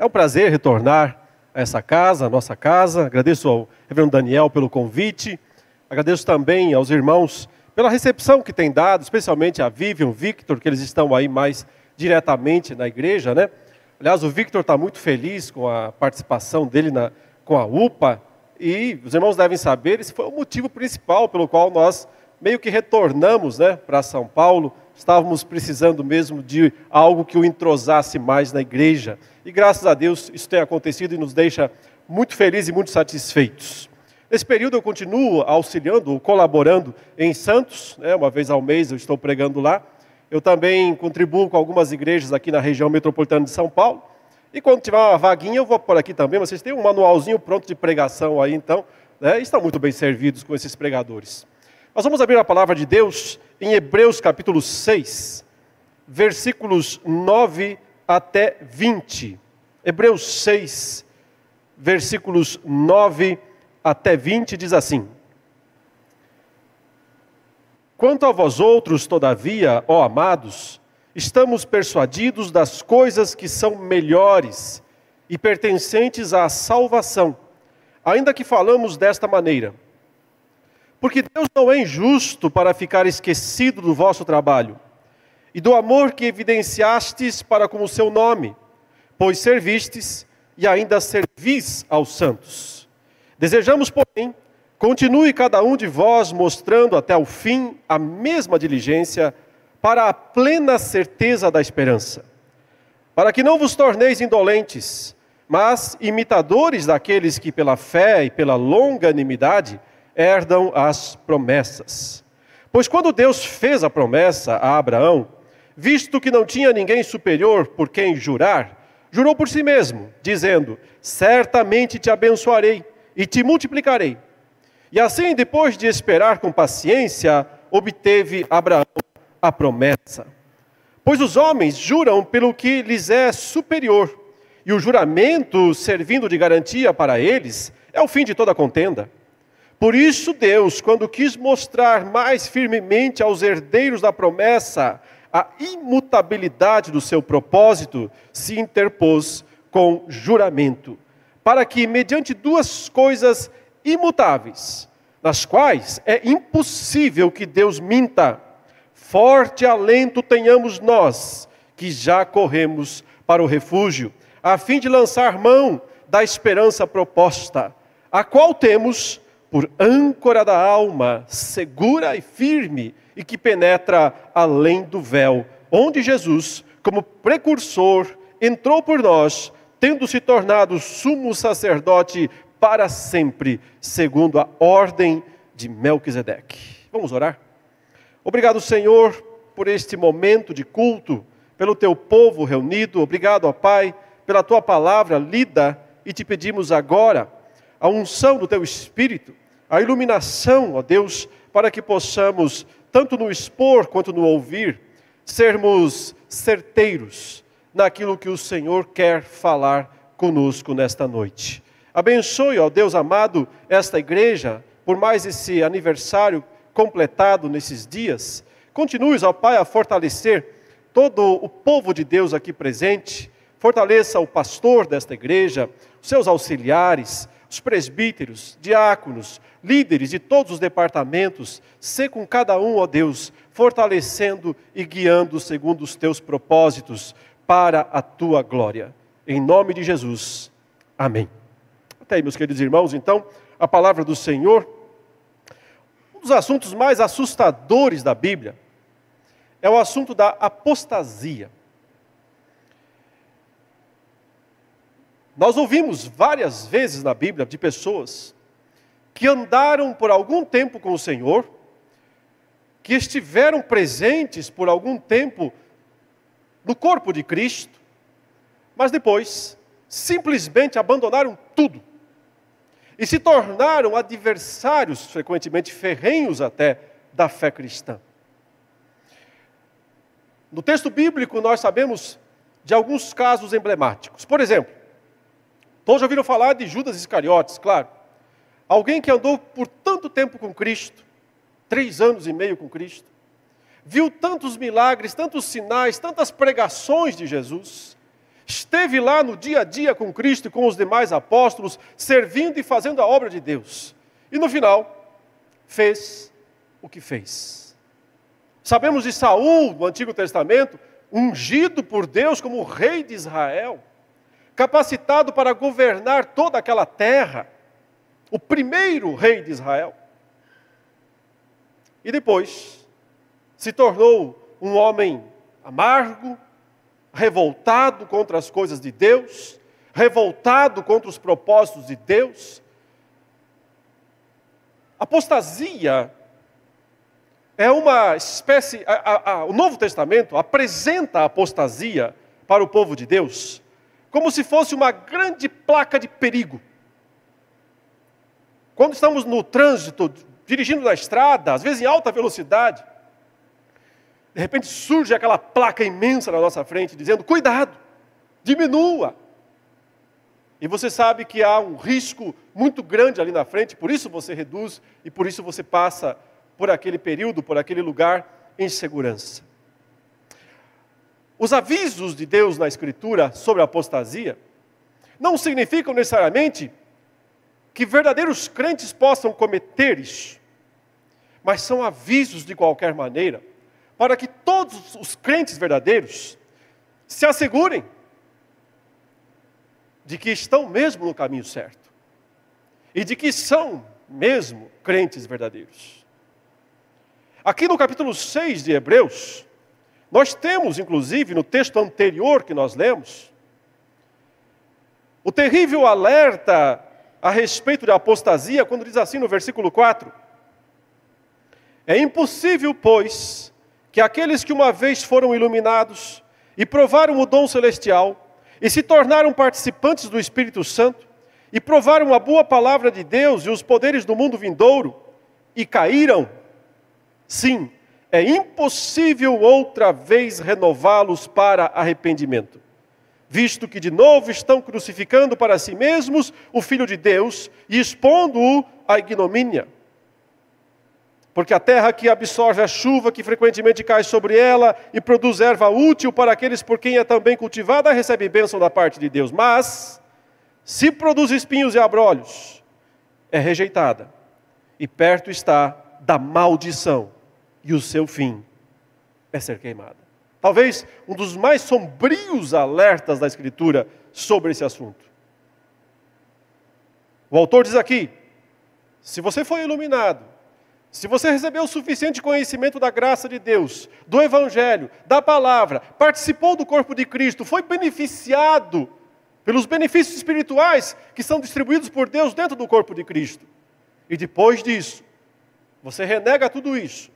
É um prazer retornar a essa casa, a nossa casa. Agradeço ao reverendo Daniel pelo convite. Agradeço também aos irmãos pela recepção que têm dado, especialmente a Vivian, Victor, que eles estão aí mais diretamente na igreja, né? Aliás, o Victor está muito feliz com a participação dele na, com a UPA, e os irmãos devem saber, esse foi o motivo principal pelo qual nós meio que retornamos né, para São Paulo. Estávamos precisando mesmo de algo que o entrosasse mais na igreja. E graças a Deus isso tem acontecido e nos deixa muito felizes e muito satisfeitos. Nesse período eu continuo auxiliando, colaborando em Santos, né, uma vez ao mês eu estou pregando lá. Eu também contribuo com algumas igrejas aqui na região metropolitana de São Paulo. E quando tiver uma vaguinha, eu vou por aqui também. Vocês têm um manualzinho pronto de pregação aí, então. Né? Estão muito bem servidos com esses pregadores. Nós vamos abrir a palavra de Deus em Hebreus capítulo 6, versículos 9 até 20. Hebreus 6, versículos 9 até 20 diz assim: Quanto a vós outros, todavia, ó amados, estamos persuadidos das coisas que são melhores e pertencentes à salvação, ainda que falamos desta maneira. Porque Deus não é injusto para ficar esquecido do vosso trabalho e do amor que evidenciastes para com o seu nome, pois servistes e ainda servis aos santos. Desejamos, porém, continue cada um de vós mostrando até o fim a mesma diligência para a plena certeza da esperança, para que não vos torneis indolentes, mas imitadores daqueles que pela fé e pela longanimidade herdam as promessas. Pois quando Deus fez a promessa a Abraão, visto que não tinha ninguém superior por quem jurar, jurou por si mesmo, dizendo: Certamente te abençoarei e te multiplicarei. E assim, depois de esperar com paciência, obteve Abraão a promessa. Pois os homens juram pelo que lhes é superior, e o juramento, servindo de garantia para eles, é o fim de toda contenda. Por isso, Deus, quando quis mostrar mais firmemente aos herdeiros da promessa a imutabilidade do seu propósito, se interpôs com juramento, para que, mediante duas coisas imutáveis, nas quais é impossível que Deus minta, forte alento tenhamos nós, que já corremos para o refúgio, a fim de lançar mão da esperança proposta, a qual temos por âncora da alma, segura e firme, e que penetra além do véu, onde Jesus, como precursor, entrou por nós, tendo se tornado sumo sacerdote para sempre, segundo a ordem de Melquisedeque. Vamos orar? Obrigado, Senhor, por este momento de culto, pelo teu povo reunido. Obrigado, ó Pai, pela tua palavra lida e te pedimos agora a unção do teu espírito, a iluminação, ó Deus, para que possamos, tanto no expor quanto no ouvir, sermos certeiros naquilo que o Senhor quer falar conosco nesta noite. Abençoe, ó Deus amado, esta igreja, por mais esse aniversário completado nesses dias. Continue, ó Pai, a fortalecer todo o povo de Deus aqui presente. Fortaleça o pastor desta igreja, seus auxiliares, os presbíteros, diáconos, líderes de todos os departamentos. Sê com cada um, ó Deus, fortalecendo e guiando segundo os teus propósitos para a tua glória. Em nome de Jesus. Amém. Até aí, meus queridos irmãos, então, a palavra do Senhor um dos assuntos mais assustadores da Bíblia é o assunto da apostasia. Nós ouvimos várias vezes na Bíblia de pessoas que andaram por algum tempo com o Senhor, que estiveram presentes por algum tempo no corpo de Cristo, mas depois simplesmente abandonaram tudo e se tornaram adversários, frequentemente ferrenhos até, da fé cristã. No texto bíblico, nós sabemos de alguns casos emblemáticos. Por exemplo, todos já ouviram falar de Judas Iscariotes, claro. Alguém que andou por tanto tempo com Cristo, três anos e meio com Cristo, viu tantos milagres, tantos sinais, tantas pregações de Jesus, esteve lá no dia a dia com Cristo e com os demais apóstolos, servindo e fazendo a obra de Deus. E no final, fez o que fez. Sabemos de Saul, no Antigo Testamento, ungido por Deus como rei de Israel, capacitado para governar toda aquela terra, o primeiro rei de Israel. E depois se tornou um homem amargo, revoltado contra as coisas de Deus, revoltado contra os propósitos de Deus. Apostasia é uma espécie. A, a, a, o Novo Testamento apresenta a apostasia para o povo de Deus como se fosse uma grande placa de perigo. Quando estamos no trânsito, dirigindo na estrada, às vezes em alta velocidade, de repente surge aquela placa imensa na nossa frente dizendo: cuidado, diminua. E você sabe que há um risco muito grande ali na frente, por isso você reduz e por isso você passa por aquele período, por aquele lugar em segurança. Os avisos de Deus na Escritura sobre a apostasia não significam necessariamente que verdadeiros crentes possam cometer isso, mas são avisos de qualquer maneira para que todos os crentes verdadeiros se assegurem de que estão mesmo no caminho certo e de que são mesmo crentes verdadeiros. Aqui no capítulo 6 de Hebreus, nós temos, inclusive, no texto anterior que nós lemos, o terrível alerta a respeito da apostasia, quando diz assim no versículo 4: É impossível, pois, que aqueles que uma vez foram iluminados e provaram o dom celestial e se tornaram participantes do Espírito Santo e provaram a boa palavra de Deus e os poderes do mundo vindouro e caíram, sim, é impossível outra vez renová-los para arrependimento, visto que de novo estão crucificando para si mesmos o Filho de Deus e expondo-o à ignomínia. Porque a terra que absorve a chuva que frequentemente cai sobre ela e produz erva útil para aqueles por quem é também cultivada, recebe bênção da parte de Deus. Mas, se produz espinhos e abrolhos, é rejeitada. E perto está da maldição, e o seu fim é ser queimada. Talvez um dos mais sombrios alertas da Escritura sobre esse assunto. O autor diz aqui: se você foi iluminado, se você recebeu o suficiente conhecimento da graça de Deus, do Evangelho, da palavra, participou do corpo de Cristo, foi beneficiado pelos benefícios espirituais que são distribuídos por Deus dentro do corpo de Cristo, e depois disso, você renega tudo isso,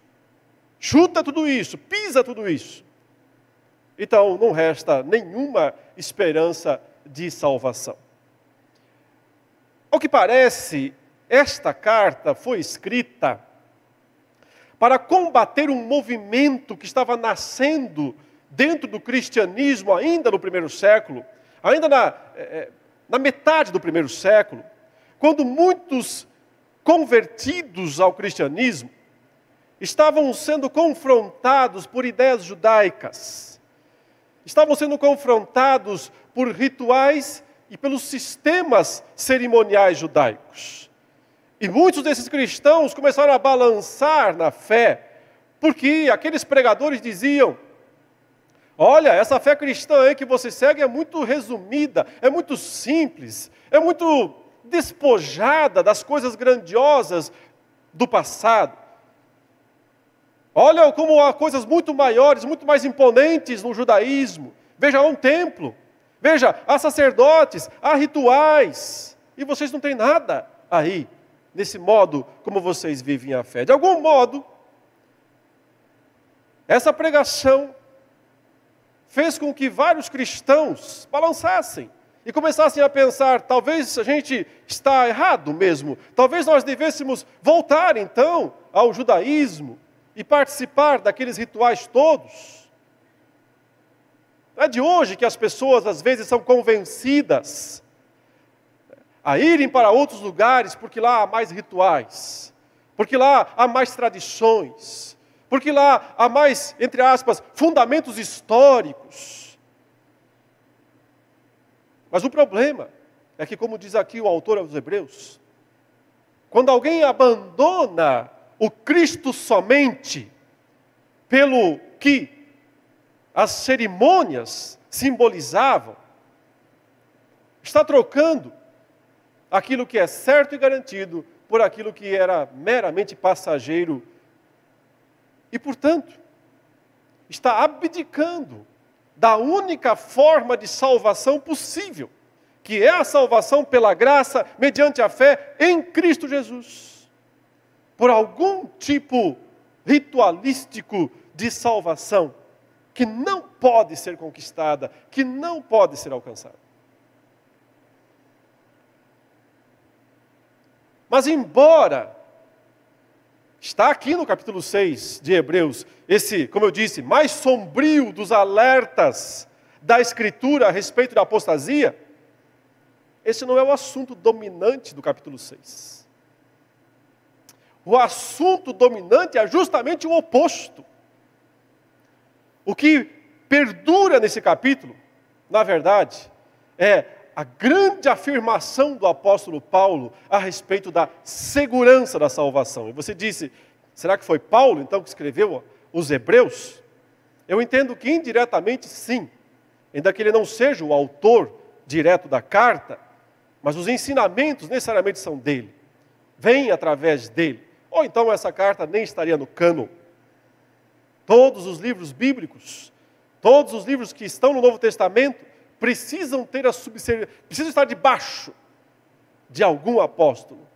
chuta tudo isso, pisa tudo isso, então não resta nenhuma esperança de salvação. Ao que parece, esta carta foi escrita para combater um movimento que estava nascendo dentro do cristianismo ainda no primeiro século, ainda na, é, na metade do primeiro século, quando muitos convertidos ao cristianismo estavam sendo confrontados por ideias judaicas, estavam sendo confrontados por rituais e pelos sistemas cerimoniais judaicos. E muitos desses cristãos começaram a balançar na fé, porque aqueles pregadores diziam: Olha, essa fé cristã aí que você segue é muito resumida, é muito simples, é muito despojada das coisas grandiosas do passado. Olha como há coisas muito maiores, muito mais imponentes no judaísmo. Veja, há um templo. Veja, há sacerdotes, há rituais. E vocês não têm nada aí nesse modo como vocês vivem a fé. De algum modo, essa pregação fez com que vários cristãos balançassem e começassem a pensar: talvez a gente está errado mesmo, talvez nós devêssemos voltar então ao judaísmo e participar daqueles rituais todos. Não é de hoje que as pessoas às vezes são convencidas a irem para outros lugares porque lá há mais rituais, porque lá há mais tradições, porque lá há mais, entre aspas, fundamentos históricos. Mas o problema é que, como diz aqui o autor aos Hebreus, quando alguém abandona o Cristo somente pelo que as cerimônias simbolizavam, está trocando aquilo que é certo e garantido por aquilo que era meramente passageiro e, portanto, está abdicando da única forma de salvação possível, que é a salvação pela graça mediante a fé em Cristo Jesus. Por algum tipo ritualístico de salvação que não pode ser conquistada, que não pode ser alcançada. Mas, embora está aqui no capítulo 6 de Hebreus, esse, como eu disse, mais sombrio dos alertas da Escritura a respeito da apostasia, esse não é o assunto dominante do capítulo 6. O assunto dominante é justamente o oposto. O que perdura nesse capítulo, na verdade, é a grande afirmação do apóstolo Paulo a respeito da segurança da salvação. E você disse, será que foi Paulo então que escreveu os Hebreus? Eu entendo que indiretamente sim, ainda que ele não seja o autor direto da carta, mas os ensinamentos necessariamente são dele, vêm através dele. Ou então essa carta nem estaria no cano. Todos os livros bíblicos, todos os livros que estão no Novo Testamento, precisam ter a subserviência, precisam estar debaixo de algum apóstolo.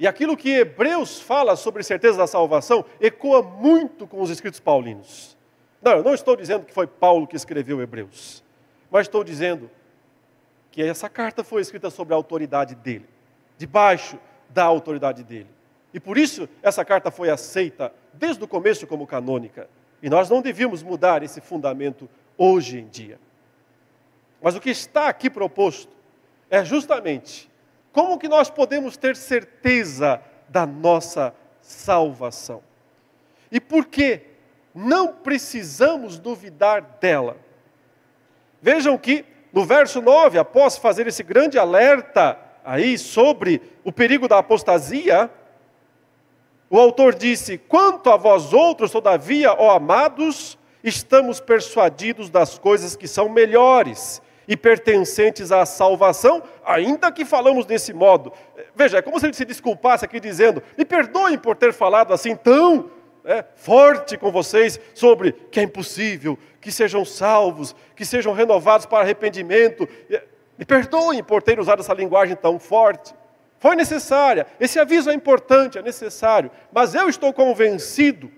E aquilo que Hebreus fala sobre certeza da salvação ecoa muito com os escritos paulinos. Não, eu não estou dizendo que foi Paulo que escreveu Hebreus, mas estou dizendo que essa carta foi escrita sobre a autoridade dele, debaixo da autoridade dele. E por isso essa carta foi aceita desde o começo como canônica. E nós não devíamos mudar esse fundamento hoje em dia. Mas o que está aqui proposto é justamente como que nós podemos ter certeza da nossa salvação. E por que não precisamos duvidar dela. Vejam que no verso 9, após fazer esse grande alerta aí sobre o perigo da apostasia, o autor disse: Quanto a vós outros, todavia, ó amados, estamos persuadidos das coisas que são melhores e pertencentes à salvação, ainda que falamos desse modo. Veja, é como se ele se desculpasse aqui dizendo: me perdoem por ter falado assim tão é, forte com vocês sobre que é impossível que sejam salvos, que sejam renovados para arrependimento. Me perdoem por ter usado essa linguagem tão forte. Foi necessária, esse aviso é importante, é necessário, mas eu estou convencido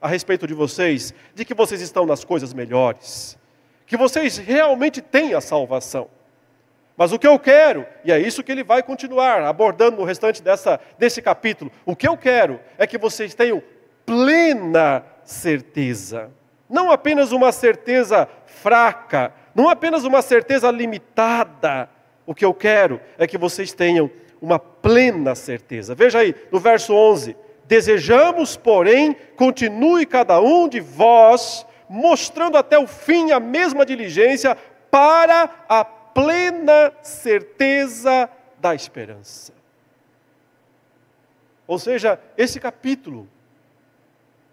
a respeito de vocês de que vocês estão nas coisas melhores que vocês realmente têm a salvação. Mas o que eu quero, e é isso que ele vai continuar abordando no restante dessa, desse capítulo, o que eu quero é que vocês tenham plena certeza. Não apenas uma certeza fraca, não apenas uma certeza limitada. O que eu quero é que vocês tenham uma plena certeza. Veja aí, no verso 11: Desejamos, porém, continue cada um de vós mostrando até o fim a mesma diligência para a plena certeza da esperança. Ou seja, esse capítulo,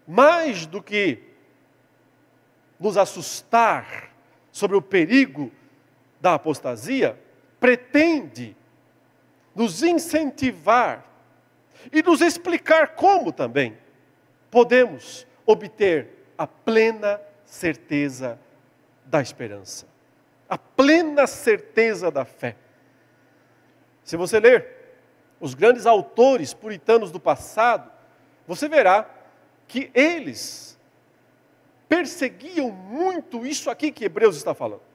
mais do que nos assustar sobre o perigo da apostasia, pretende nos incentivar e nos explicar como também podemos obter a plena certeza da esperança, a plena certeza da fé. Se você ler os grandes autores puritanos do passado, você verá que eles perseguiam muito isso aqui que Hebreus está falando.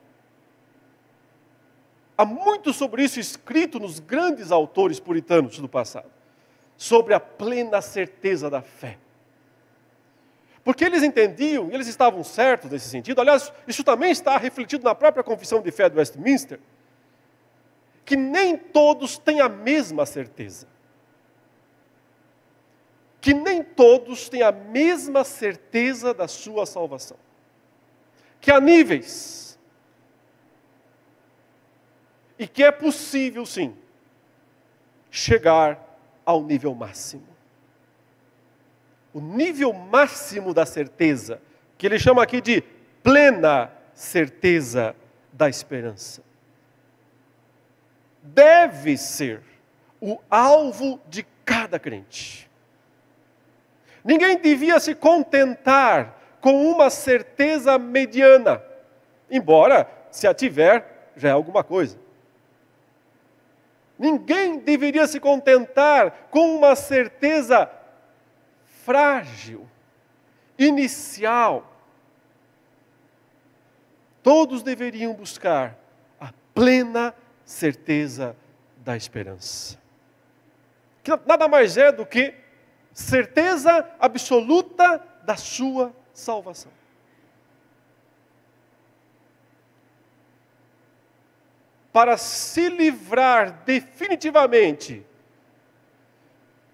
Há muito sobre isso escrito nos grandes autores puritanos do passado, sobre a plena certeza da fé. Porque eles entendiam, eles estavam certos nesse sentido. Aliás, isso também está refletido na própria Confissão de Fé de Westminster, que nem todos têm a mesma certeza. Que nem todos têm a mesma certeza da sua salvação. Que há níveis. E que é possível sim chegar ao nível máximo. O nível máximo da certeza, que ele chama aqui de plena certeza da esperança. Deve ser o alvo de cada crente. Ninguém devia se contentar com uma certeza mediana, embora, se a tiver, já é alguma coisa. Ninguém deveria se contentar com uma certeza frágil, inicial. Todos deveriam buscar a plena certeza da esperança. Que nada mais é do que certeza absoluta da sua salvação. Para se livrar definitivamente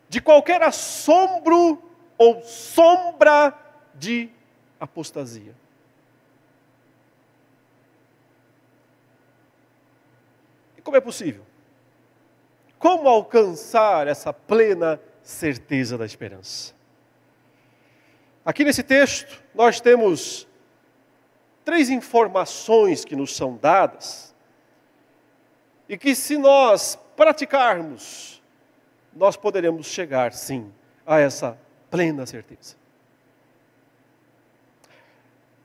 de qualquer assombro ou sombra de apostasia. E como é possível? Como alcançar essa plena certeza da esperança? Aqui nesse texto, nós temos três informações que nos são dadas e que, se nós praticarmos, nós poderemos chegar, sim, a essa plena certeza.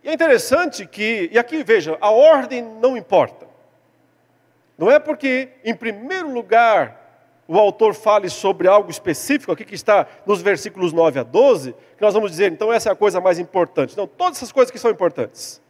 E é interessante que, e aqui veja, a ordem não importa. Não é porque, em primeiro lugar, o autor fale sobre algo específico, aqui que está nos versículos 9 a 12, que nós vamos dizer, então essa é a coisa mais importante. Não, todas essas coisas que são importantes.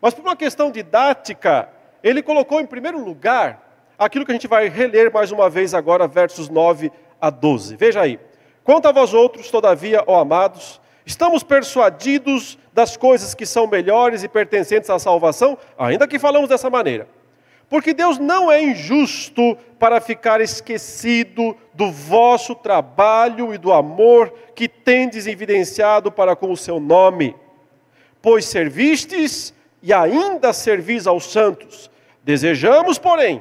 Mas por uma questão didática, ele colocou em primeiro lugar aquilo que a gente vai reler mais uma vez agora, versos 9 a 12. Veja aí. Quanto a vós outros, todavia, ó amados, estamos persuadidos das coisas que são melhores e pertencentes à salvação, ainda que falamos dessa maneira. Porque Deus não é injusto para ficar esquecido do vosso trabalho e do amor que tendes evidenciado para com o seu nome. Pois servistes e ainda servis aos santos. Desejamos, porém,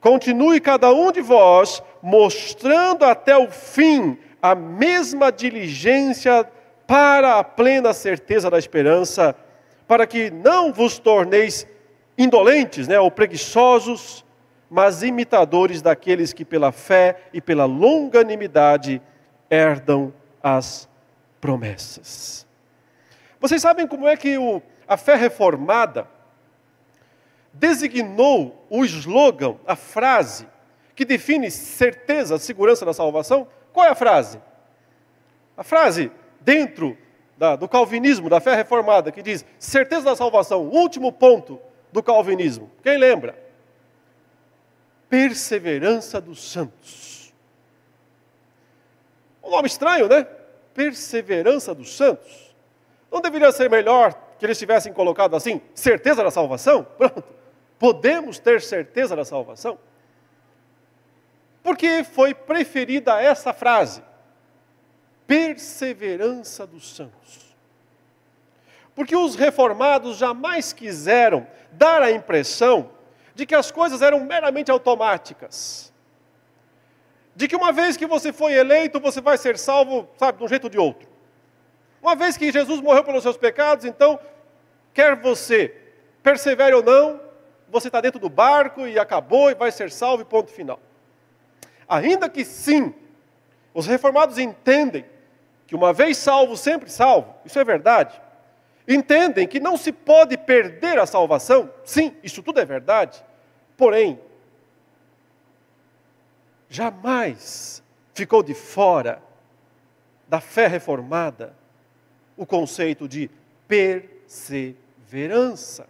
continue cada um de vós mostrando até o fim a mesma diligência para a plena certeza da esperança, para que não vos torneis indolentes, né, ou preguiçosos, mas imitadores daqueles que pela fé e pela longanimidade herdam as promessas. Vocês sabem como é que o, a fé reformada designou o slogan, a frase que define certeza, segurança da salvação? Qual é a frase? A frase dentro da, do calvinismo, da fé reformada, que diz certeza da salvação, último ponto, do calvinismo. Quem lembra? Perseverança dos santos. Um nome estranho, né? Perseverança dos santos. Não deveria ser melhor que eles tivessem colocado assim, certeza da salvação? Pronto. Podemos ter certeza da salvação? Porque foi preferida essa frase? Perseverança dos santos. Porque os reformados jamais quiseram dar a impressão de que as coisas eram meramente automáticas. De que uma vez que você foi eleito, você vai ser salvo, sabe, de um jeito ou de outro. Uma vez que Jesus morreu pelos seus pecados, então, quer você persevere ou não, você está dentro do barco e acabou e vai ser salvo e ponto final. Ainda que sim, os reformados entendem que uma vez salvo, sempre salvo, isso é verdade entendem que não se pode perder a salvação. Sim, isso tudo é verdade. Porém, jamais ficou de fora da fé reformada o conceito de perseverança.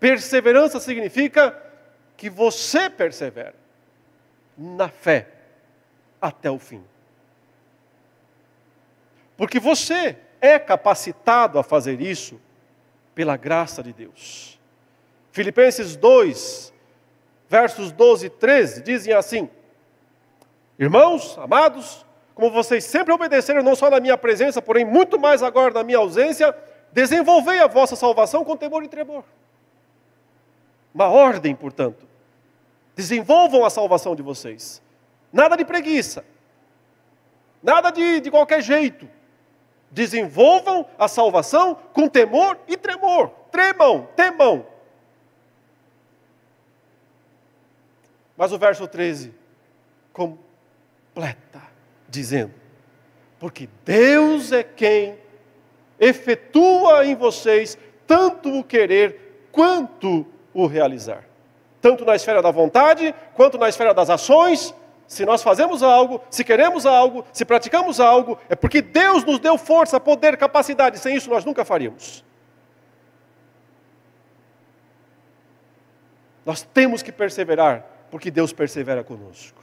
Perseverança significa que você persevera na fé até o fim. Porque você é capacitado a fazer isso pela graça de Deus. Filipenses 2, versos 12 e 13 dizem assim: Irmãos, amados, como vocês sempre obedeceram, não só na minha presença, porém muito mais agora na minha ausência, desenvolvei a vossa salvação com temor e tremor. Uma ordem, portanto. Desenvolvam a salvação de vocês. Nada de preguiça. Nada de, de qualquer jeito. Desenvolvam a salvação com temor e tremor. Tremam, temam. Mas o verso 13 completa, dizendo: Porque Deus é quem efetua em vocês tanto o querer quanto o realizar. Tanto na esfera da vontade, quanto na esfera das ações, se nós fazemos algo, se queremos algo, se praticamos algo, é porque Deus nos deu força, poder, capacidade. Sem isso nós nunca faríamos. Nós temos que perseverar, porque Deus persevera conosco.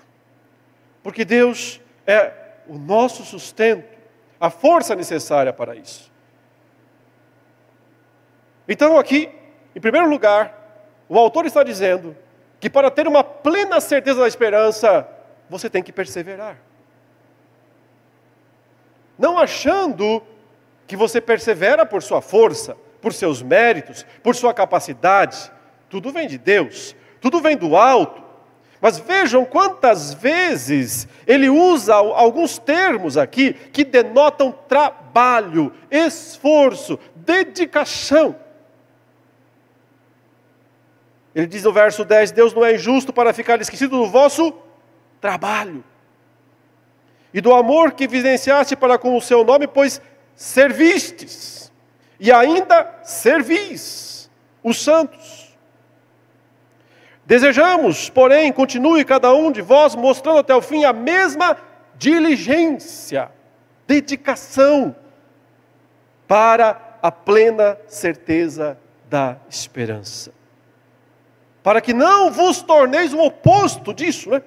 Porque Deus é o nosso sustento, a força necessária para isso. Então, aqui, em primeiro lugar, o autor está dizendo que para ter uma plena certeza da esperança, você tem que perseverar. Não achando que você persevera por sua força, por seus méritos, por sua capacidade. Tudo vem de Deus, tudo vem do alto. Mas vejam quantas vezes ele usa alguns termos aqui que denotam trabalho, esforço, dedicação. Ele diz no verso 10: Deus não é injusto para ficar esquecido do vosso trabalho. E do amor que evidenciaste para com o seu nome, pois servistes, e ainda servis os santos. Desejamos, porém, continue cada um de vós mostrando até o fim a mesma diligência, dedicação para a plena certeza da esperança. Para que não vos torneis o oposto disso, né?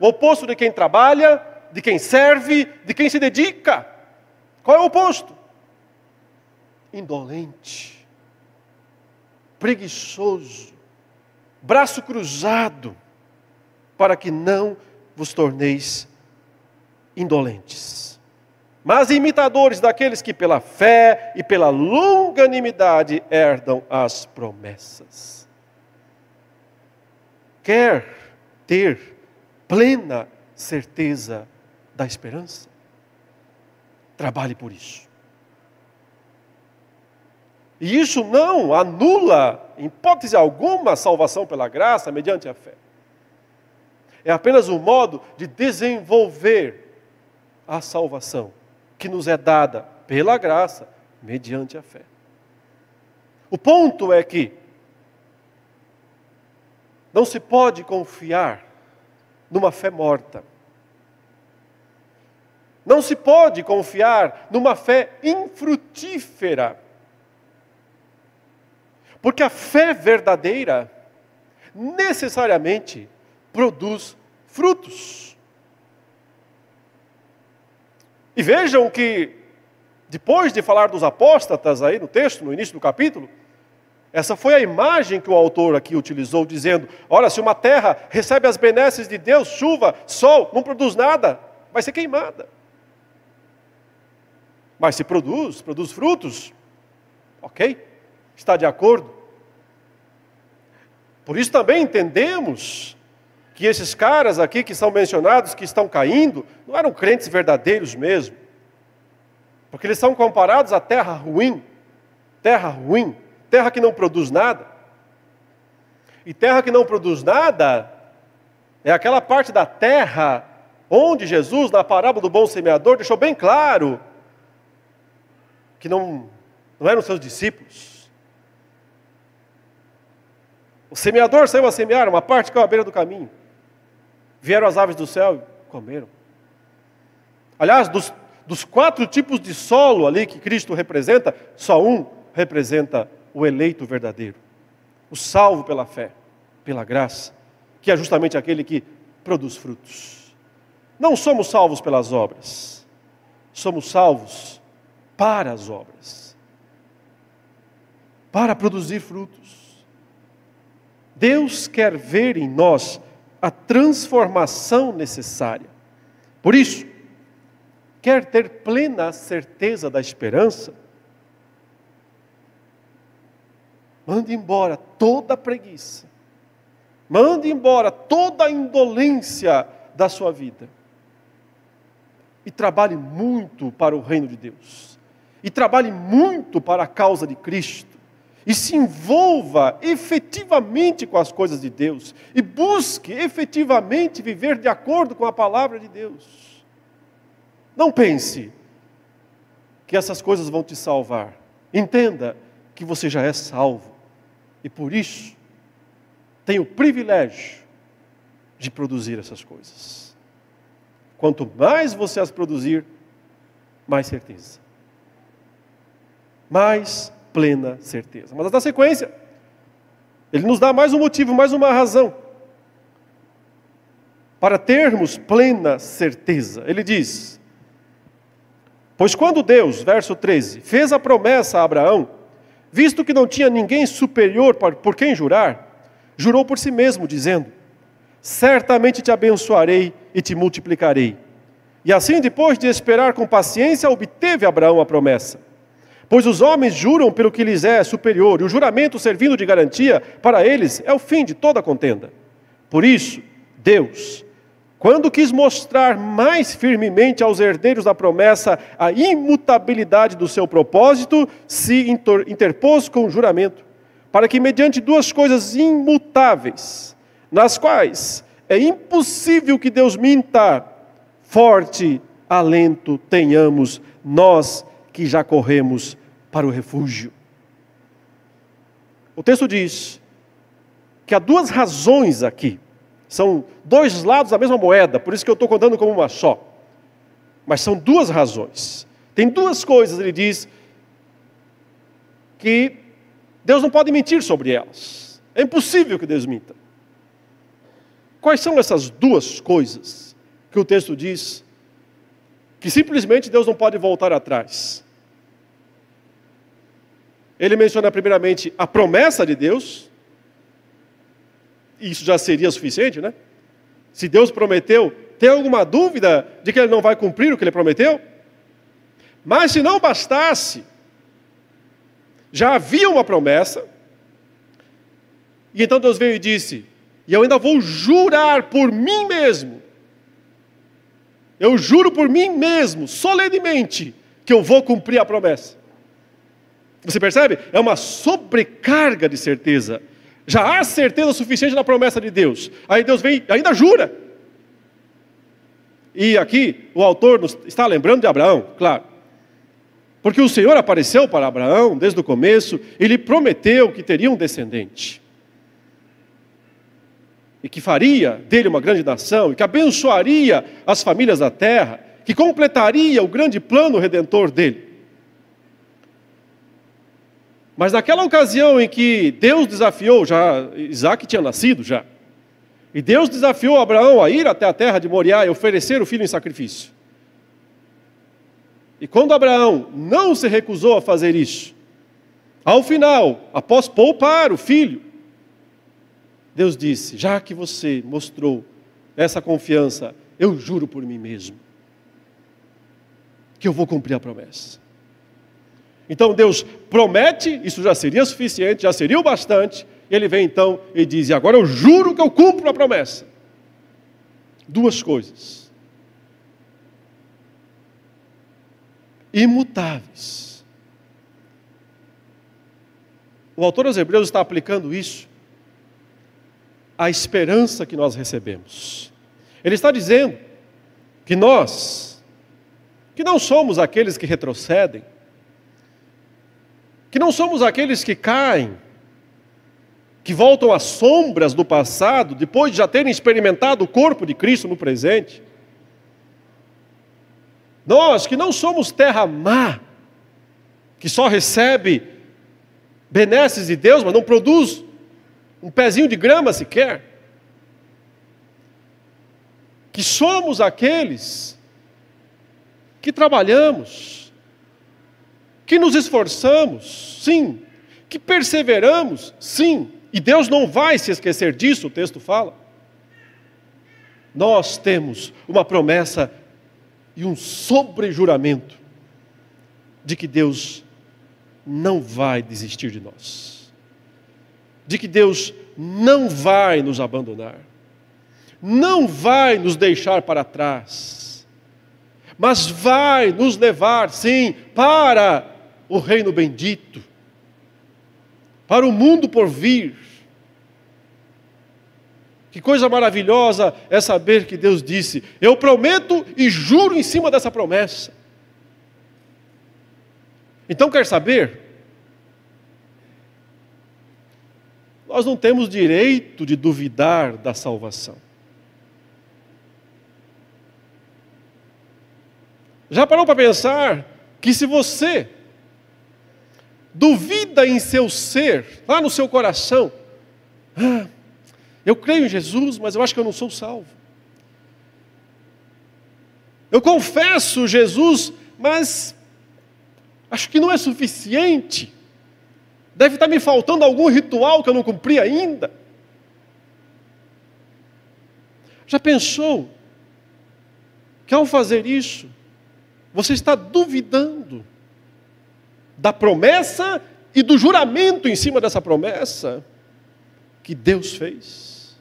O oposto de quem trabalha, de quem serve, de quem se dedica. Qual é o oposto? Indolente, preguiçoso, braço cruzado, para que não vos torneis indolentes, mas imitadores daqueles que pela fé e pela longanimidade herdam as promessas. Quer ter plena certeza da esperança. Trabalhe por isso. E isso não anula, em hipótese alguma, a salvação pela graça mediante a fé. É apenas um modo de desenvolver a salvação que nos é dada pela graça mediante a fé. O ponto é que não se pode confiar numa fé morta. Não se pode confiar numa fé infrutífera. Porque a fé verdadeira necessariamente produz frutos. E vejam que, depois de falar dos apóstatas aí no texto, no início do capítulo, essa foi a imagem que o autor aqui utilizou, dizendo: olha, se uma terra recebe as benesses de Deus, chuva, sol, não produz nada, vai ser queimada. Mas se produz, produz frutos, ok, está de acordo. Por isso também entendemos que esses caras aqui que são mencionados, que estão caindo, não eram crentes verdadeiros mesmo, porque eles são comparados à terra ruim, terra ruim terra que não produz nada. E terra que não produz nada é aquela parte da terra onde Jesus, na parábola do bom semeador, deixou bem claro que não, não eram seus discípulos. O semeador saiu a semear, uma parte caiu à beira do caminho. Vieram as aves do céu e comeram. Aliás, dos, dos quatro tipos de solo ali que Cristo representa, só um representa o eleito verdadeiro, o salvo pela fé, pela graça, que é justamente aquele que produz frutos. Não somos salvos pelas obras, somos salvos para as obras, para produzir frutos. Deus quer ver em nós a transformação necessária. Por isso, quer ter plena certeza da esperança, Mande embora toda a preguiça. Mande embora toda a indolência da sua vida. E trabalhe muito para o reino de Deus. E trabalhe muito para a causa de Cristo. E se envolva efetivamente com as coisas de Deus. E busque efetivamente viver de acordo com a palavra de Deus. Não pense que essas coisas vão te salvar. Entenda que você já é salvo. E por isso, tem o privilégio de produzir essas coisas. Quanto mais você as produzir, mais certeza. Mais plena certeza. Mas na sequência, ele nos dá mais um motivo, mais uma razão para termos plena certeza. Ele diz: Pois quando Deus, verso 13, fez a promessa a Abraão, visto que não tinha ninguém superior por quem jurar, jurou por si mesmo, dizendo: Certamente te abençoarei e te multiplicarei. E assim, depois de esperar com paciência, obteve Abraão a promessa. Pois os homens juram pelo que lhes é superior, e o juramento servindo de garantia para eles é o fim de toda contenda. Por isso, Deus, quando quis mostrar mais firmemente aos herdeiros da promessa a imutabilidade do seu propósito, se interpôs com o juramento para que, mediante duas coisas imutáveis, nas quais é impossível que Deus minta, forte alento tenhamos nós que já corremos para o refúgio. O texto diz que há duas razões aqui, são dois lados da mesma moeda, por isso que eu estou contando como uma só. Mas são duas razões. Tem duas coisas, ele diz, que Deus não pode mentir sobre elas. É impossível que Deus minta. Quais são essas duas coisas que o texto diz que simplesmente Deus não pode voltar atrás? Ele menciona primeiramente a promessa de Deus, isso já seria suficiente, né? Se Deus prometeu, tem alguma dúvida de que ele não vai cumprir o que ele prometeu? Mas se não bastasse, já havia uma promessa. E então Deus veio e disse: E eu ainda vou jurar por mim mesmo. Eu juro por mim mesmo, solenemente, que eu vou cumprir a promessa. Você percebe? É uma sobrecarga de certeza. Já há certeza suficiente na promessa de Deus. Aí Deus vem, ainda jura. E aqui o autor está lembrando de Abraão, claro. Porque o Senhor apareceu para Abraão desde o começo e lhe prometeu que teria um descendente. E que faria dele uma grande nação, e que abençoaria as famílias da terra, que completaria o grande plano redentor dele. Mas naquela ocasião em que Deus desafiou, já Isaac tinha nascido já, e Deus desafiou Abraão a ir até a terra de Moriá e oferecer o filho em sacrifício. E quando Abraão não se recusou a fazer isso, ao final, após poupar o filho, Deus disse: Já que você mostrou essa confiança, eu juro por mim mesmo que eu vou cumprir a promessa. Então Deus promete, isso já seria suficiente, já seria o bastante. Ele vem então e diz: e Agora eu juro que eu cumpro a promessa. Duas coisas. imutáveis. O autor aos Hebreus está aplicando isso à esperança que nós recebemos. Ele está dizendo que nós, que não somos aqueles que retrocedem, que não somos aqueles que caem, que voltam às sombras do passado, depois de já terem experimentado o corpo de Cristo no presente. Nós que não somos terra má, que só recebe benesses de Deus, mas não produz um pezinho de grama sequer. Que somos aqueles que trabalhamos, que nos esforçamos, sim, que perseveramos, sim, e Deus não vai se esquecer disso, o texto fala. Nós temos uma promessa e um sobrejuramento de que Deus não vai desistir de nós. de que Deus não vai nos abandonar, não vai nos deixar para trás, mas vai nos levar, sim, para o reino bendito, para o mundo por vir. Que coisa maravilhosa é saber que Deus disse: Eu prometo e juro em cima dessa promessa. Então, quer saber? Nós não temos direito de duvidar da salvação. Já parou para pensar que se você duvida em seu ser, lá no seu coração, ah, eu creio em Jesus, mas eu acho que eu não sou salvo. Eu confesso Jesus, mas acho que não é suficiente. Deve estar me faltando algum ritual que eu não cumpri ainda. Já pensou que ao fazer isso, você está duvidando da promessa e do juramento em cima dessa promessa que Deus fez?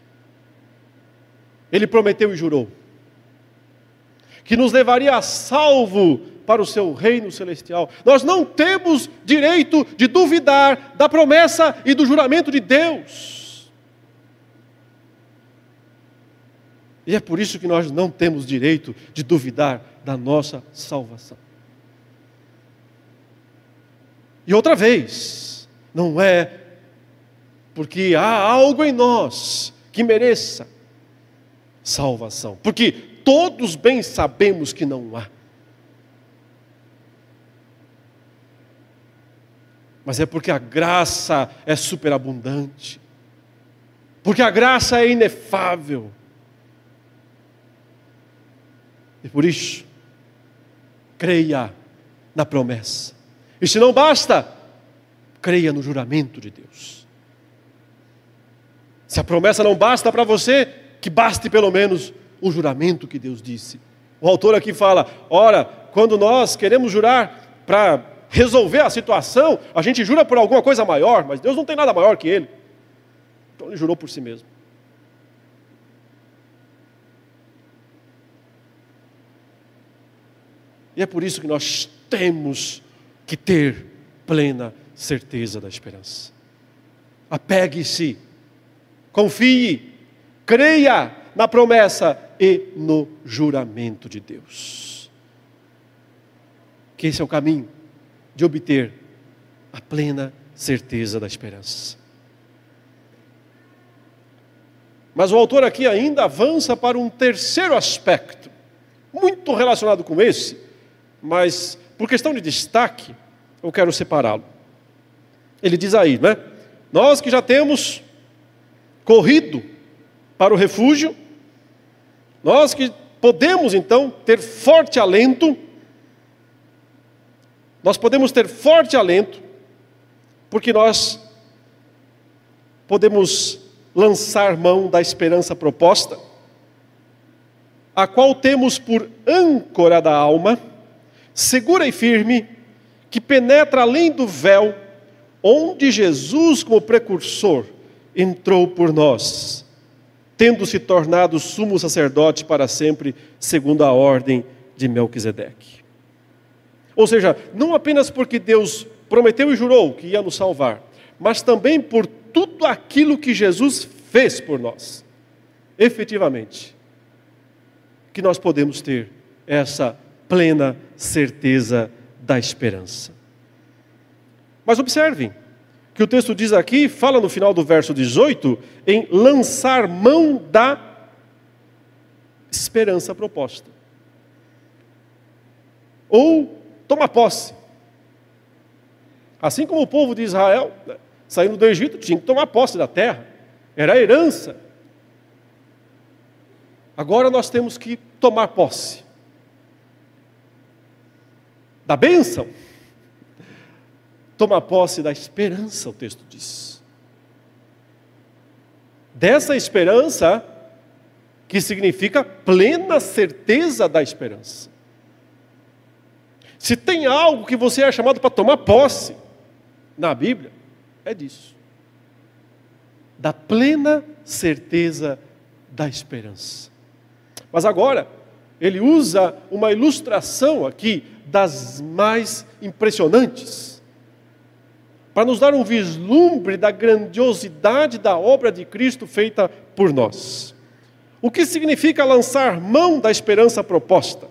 Ele prometeu e jurou que nos levaria a salvo para o seu reino celestial. Nós não temos direito de duvidar da promessa e do juramento de Deus. E é por isso que nós não temos direito de duvidar da nossa salvação. E outra vez, não é porque há algo em nós que mereça salvação, porque todos bem sabemos que não há. mas é porque a graça é superabundante, porque a graça é inefável. E por isso, creia na promessa. E se não basta, creia no juramento de Deus. Se a promessa não basta para você, que baste pelo menos o juramento que Deus disse. O autor aqui fala: ora, quando nós queremos jurar para resolver a situação, a gente jura por alguma coisa maior, mas Deus não tem nada maior que Ele. Então ele jurou por si mesmo. E é por isso que nós temos que ter plena certeza da esperança. Apegue-se, confie, creia na promessa e no juramento de Deus. Que esse é o caminho de obter a plena certeza da esperança. Mas o autor aqui ainda avança para um terceiro aspecto, muito relacionado com esse, mas por questão de destaque, eu quero separá-lo. Ele diz aí, né? Nós que já temos corrido para o refúgio, nós que podemos então ter forte alento, nós podemos ter forte alento, porque nós podemos lançar mão da esperança proposta, a qual temos por âncora da alma, segura e firme, que penetra além do véu, onde Jesus, como precursor, entrou por nós, tendo se tornado sumo sacerdote para sempre, segundo a ordem de Melquisedeque. Ou seja, não apenas porque Deus prometeu e jurou que ia nos salvar, mas também por tudo aquilo que Jesus fez por nós. Efetivamente, que nós podemos ter essa plena certeza da esperança. Mas observem que o texto diz aqui, fala no final do verso 18, em lançar mão da esperança proposta. Ou toma posse. Assim como o povo de Israel, saindo do Egito, tinha que tomar posse da terra, era herança. Agora nós temos que tomar posse da bênção, tomar posse da esperança, o texto diz. Dessa esperança, que significa plena certeza da esperança. Se tem algo que você é chamado para tomar posse na Bíblia, é disso. da plena certeza da esperança. Mas agora, ele usa uma ilustração aqui das mais impressionantes, para nos dar um vislumbre da grandiosidade da obra de Cristo feita por nós. O que significa lançar mão da esperança proposta?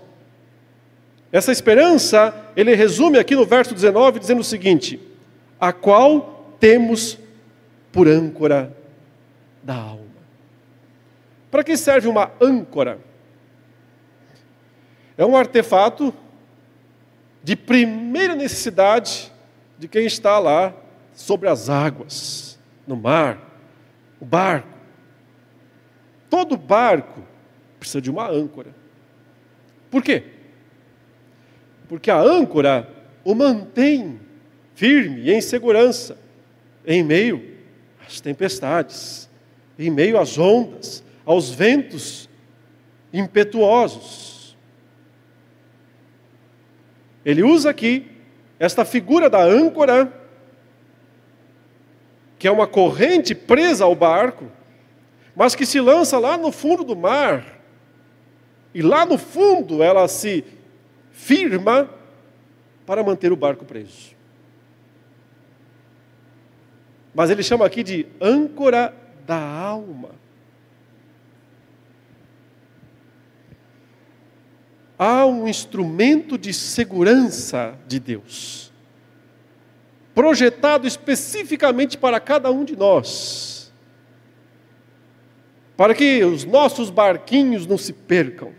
Essa esperança, ele resume aqui no verso 19, dizendo o seguinte: a qual temos por âncora da alma. Para que serve uma âncora? É um artefato de primeira necessidade de quem está lá sobre as águas, no mar, o barco. Todo barco precisa de uma âncora. Por quê? Porque a âncora o mantém firme em segurança em meio às tempestades, em meio às ondas, aos ventos impetuosos. Ele usa aqui esta figura da âncora, que é uma corrente presa ao barco, mas que se lança lá no fundo do mar, e lá no fundo ela se firma para manter o barco preso. Mas ele chama aqui de âncora da alma. Há um instrumento de segurança de Deus, projetado especificamente para cada um de nós, para que os nossos barquinhos não se percam,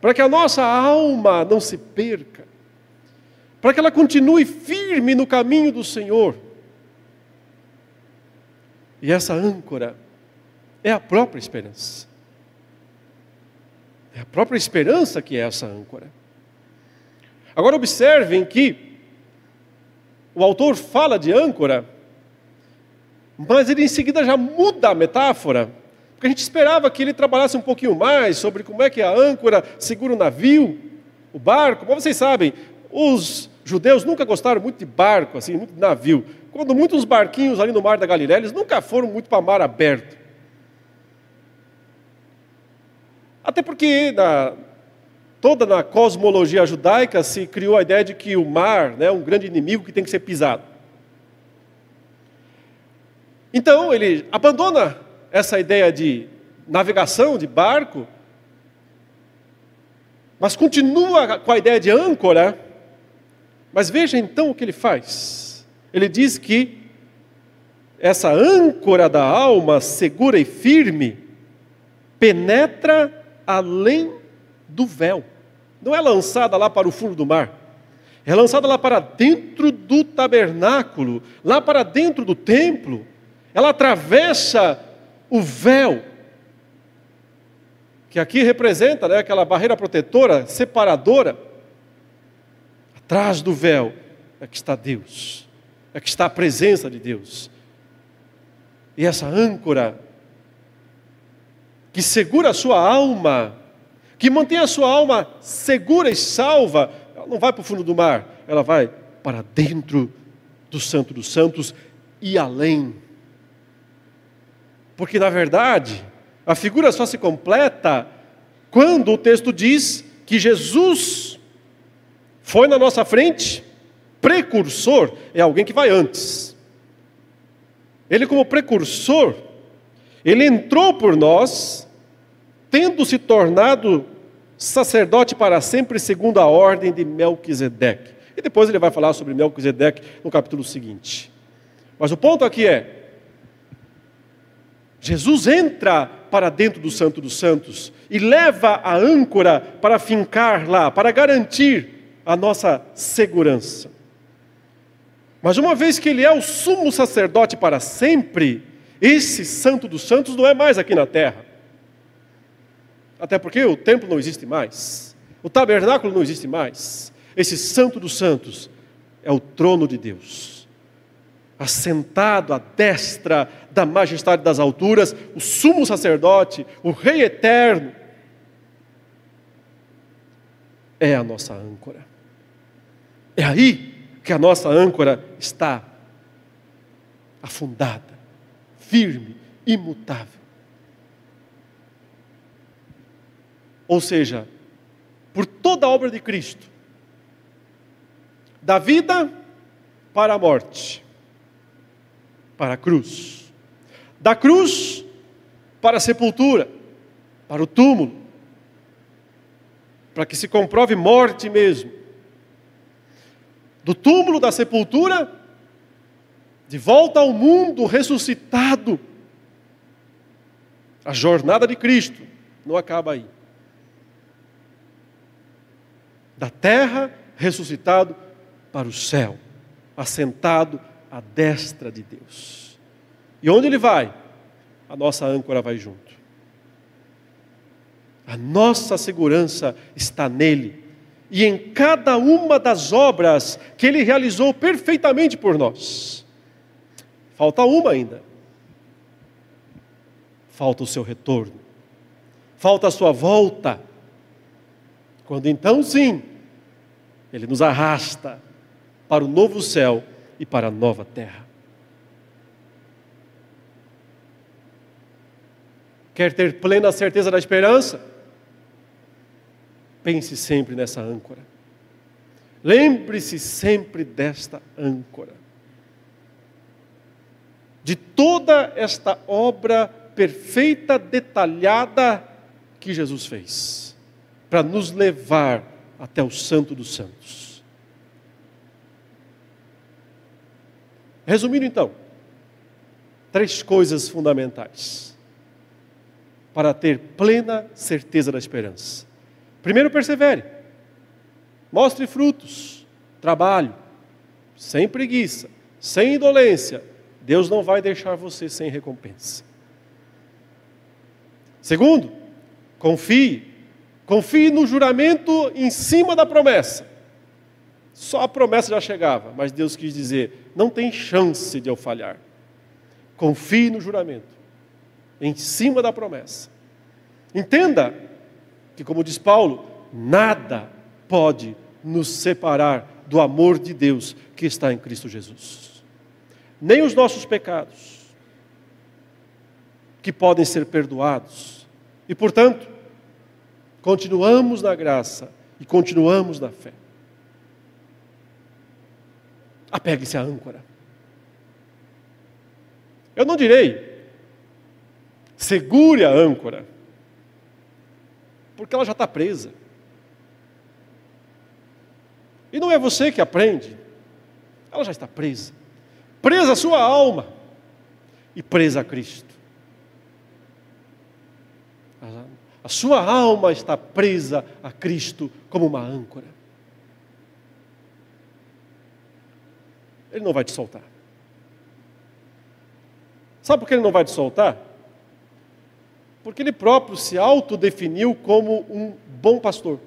para que a nossa alma não se perca, para que ela continue firme no caminho do Senhor. E essa âncora é a própria esperança. É a própria esperança que é essa âncora. Agora observem que o autor fala de âncora, mas ele em seguida já muda a metáfora, porque a gente esperava que ele trabalhasse um pouquinho mais sobre como é que a âncora segura o navio, o barco. Mas vocês sabem, os judeus nunca gostaram muito de barco, assim, muito de navio. Quando muitos barquinhos ali no mar da Galiléia, eles nunca foram muito para mar aberto. Até porque na, toda na cosmologia judaica se criou a ideia de que o mar né, é um grande inimigo que tem que ser pisado. Então ele abandona essa ideia de navegação, de barco, mas continua com a ideia de âncora. Mas veja então o que ele faz. Ele diz que essa âncora da alma, segura e firme, penetra além do véu. Não é lançada lá para o fundo do mar. É lançada lá para dentro do tabernáculo, lá para dentro do templo. Ela atravessa o véu, que aqui representa né, aquela barreira protetora, separadora. Atrás do véu é que está Deus, é que está a presença de Deus. E essa âncora que segura a sua alma, que mantém a sua alma segura e salva, ela não vai para o fundo do mar, ela vai para dentro do Santo dos Santos e além. Porque, na verdade, a figura só se completa quando o texto diz que Jesus foi na nossa frente, precursor é alguém que vai antes. Ele, como precursor, ele entrou por nós, tendo se tornado sacerdote para sempre, segundo a ordem de Melquisedeque. E depois ele vai falar sobre Melquisedeque no capítulo seguinte. Mas o ponto aqui é: Jesus entra para dentro do Santo dos Santos e leva a âncora para fincar lá, para garantir a nossa segurança. Mas uma vez que ele é o sumo sacerdote para sempre, esse Santo dos Santos não é mais aqui na terra. Até porque o templo não existe mais, o tabernáculo não existe mais. Esse Santo dos Santos é o trono de Deus. Assentado à destra da majestade das alturas, o sumo sacerdote, o Rei eterno, é a nossa âncora. É aí que a nossa âncora está afundada firme, imutável. Ou seja, por toda a obra de Cristo, da vida para a morte, para a cruz, da cruz para a sepultura, para o túmulo, para que se comprove morte mesmo, do túmulo da sepultura, de volta ao mundo ressuscitado. A jornada de Cristo não acaba aí. Da terra ressuscitado para o céu, assentado à destra de Deus. E onde ele vai? A nossa âncora vai junto. A nossa segurança está nele e em cada uma das obras que ele realizou perfeitamente por nós. Falta uma ainda. Falta o seu retorno. Falta a sua volta. Quando então, sim, ele nos arrasta para o novo céu e para a nova terra. Quer ter plena certeza da esperança? Pense sempre nessa âncora. Lembre-se sempre desta âncora. De toda esta obra perfeita, detalhada que Jesus fez, para nos levar até o Santo dos Santos. Resumindo então, três coisas fundamentais para ter plena certeza da esperança. Primeiro, persevere, mostre frutos, trabalho, sem preguiça, sem indolência. Deus não vai deixar você sem recompensa. Segundo, confie, confie no juramento em cima da promessa. Só a promessa já chegava, mas Deus quis dizer: não tem chance de eu falhar. Confie no juramento, em cima da promessa. Entenda que, como diz Paulo, nada pode nos separar do amor de Deus que está em Cristo Jesus. Nem os nossos pecados, que podem ser perdoados. E, portanto, continuamos na graça e continuamos na fé. Apegue-se à âncora. Eu não direi, segure a âncora, porque ela já está presa. E não é você que aprende, ela já está presa. Presa a sua alma e presa a Cristo. A sua alma está presa a Cristo como uma âncora. Ele não vai te soltar. Sabe por que ele não vai te soltar? Porque ele próprio se autodefiniu como um bom pastor.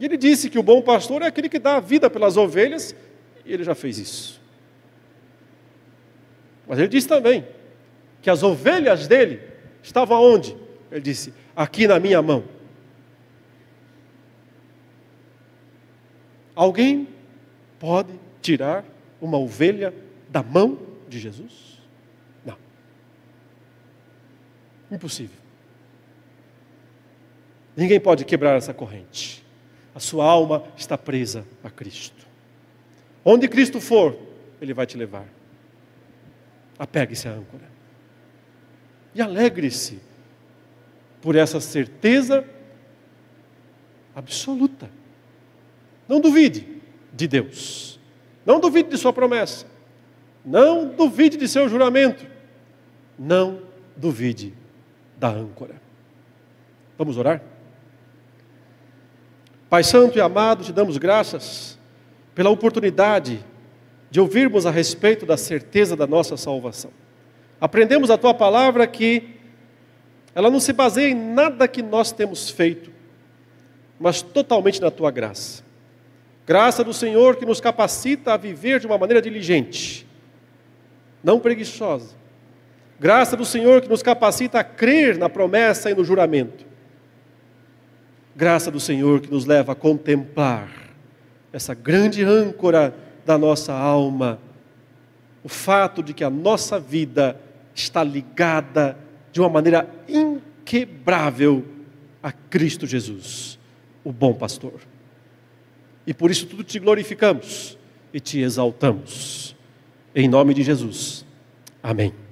E ele disse que o bom pastor é aquele que dá a vida pelas ovelhas, e ele já fez isso. Mas ele disse também que as ovelhas dele estavam onde? Ele disse: aqui na minha mão. Alguém pode tirar uma ovelha da mão de Jesus? Não. Impossível. Ninguém pode quebrar essa corrente. A sua alma está presa a Cristo. Onde Cristo for, Ele vai te levar. Apegue-se à âncora. E alegre-se por essa certeza absoluta. Não duvide de Deus. Não duvide de sua promessa. Não duvide de seu juramento. Não duvide da âncora. Vamos orar? Pai Santo e amado, te damos graças pela oportunidade de ouvirmos a respeito da certeza da nossa salvação. Aprendemos a tua palavra que ela não se baseia em nada que nós temos feito, mas totalmente na tua graça. Graça do Senhor que nos capacita a viver de uma maneira diligente, não preguiçosa. Graça do Senhor que nos capacita a crer na promessa e no juramento. Graça do Senhor que nos leva a contemplar essa grande âncora da nossa alma, o fato de que a nossa vida está ligada de uma maneira inquebrável a Cristo Jesus, o bom pastor. E por isso tudo te glorificamos e te exaltamos. Em nome de Jesus. Amém.